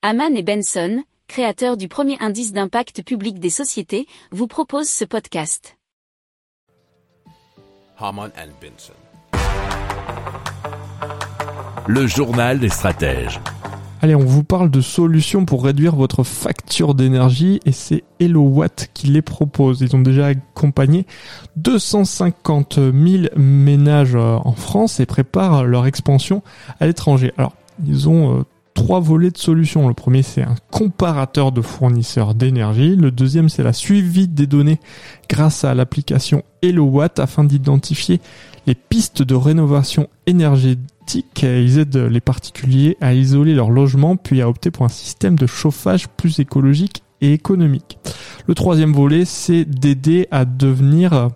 Haman et Benson, créateurs du premier indice d'impact public des sociétés, vous proposent ce podcast. Haman and Benson. Le journal des stratèges. Allez, on vous parle de solutions pour réduire votre facture d'énergie et c'est HelloWatt qui les propose. Ils ont déjà accompagné 250 000 ménages euh, en France et préparent leur expansion à l'étranger. Alors, ils ont euh, trois volets de solutions. Le premier, c'est un comparateur de fournisseurs d'énergie. Le deuxième, c'est la suivi des données grâce à l'application HelloWatt afin d'identifier les pistes de rénovation énergétique. Ils aident les particuliers à isoler leur logement puis à opter pour un système de chauffage plus écologique et économique. Le troisième volet, c'est d'aider à devenir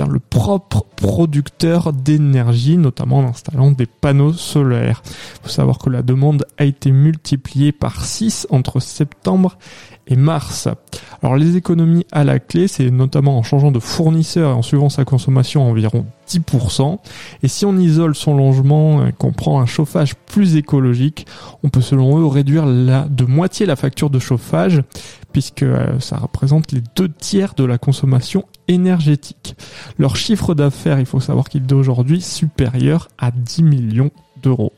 le propre producteur d'énergie, notamment en installant des panneaux solaires. Il faut savoir que la demande a été multipliée par 6 entre septembre et mars. Alors les économies à la clé, c'est notamment en changeant de fournisseur et en suivant sa consommation environ 10%. Et si on isole son logement et qu'on prend un chauffage plus écologique, on peut selon eux réduire de moitié la facture de chauffage puisque euh, ça représente les deux tiers de la consommation énergétique. Leur chiffre d'affaires, il faut savoir qu'il est aujourd'hui supérieur à 10 millions d'euros.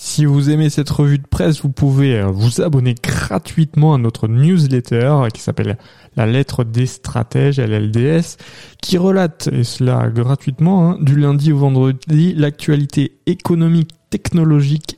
Si vous aimez cette revue de presse, vous pouvez euh, vous abonner gratuitement à notre newsletter qui s'appelle La lettre des stratèges, LLDS, qui relate, et cela gratuitement, hein, du lundi au vendredi, l'actualité économique, technologique,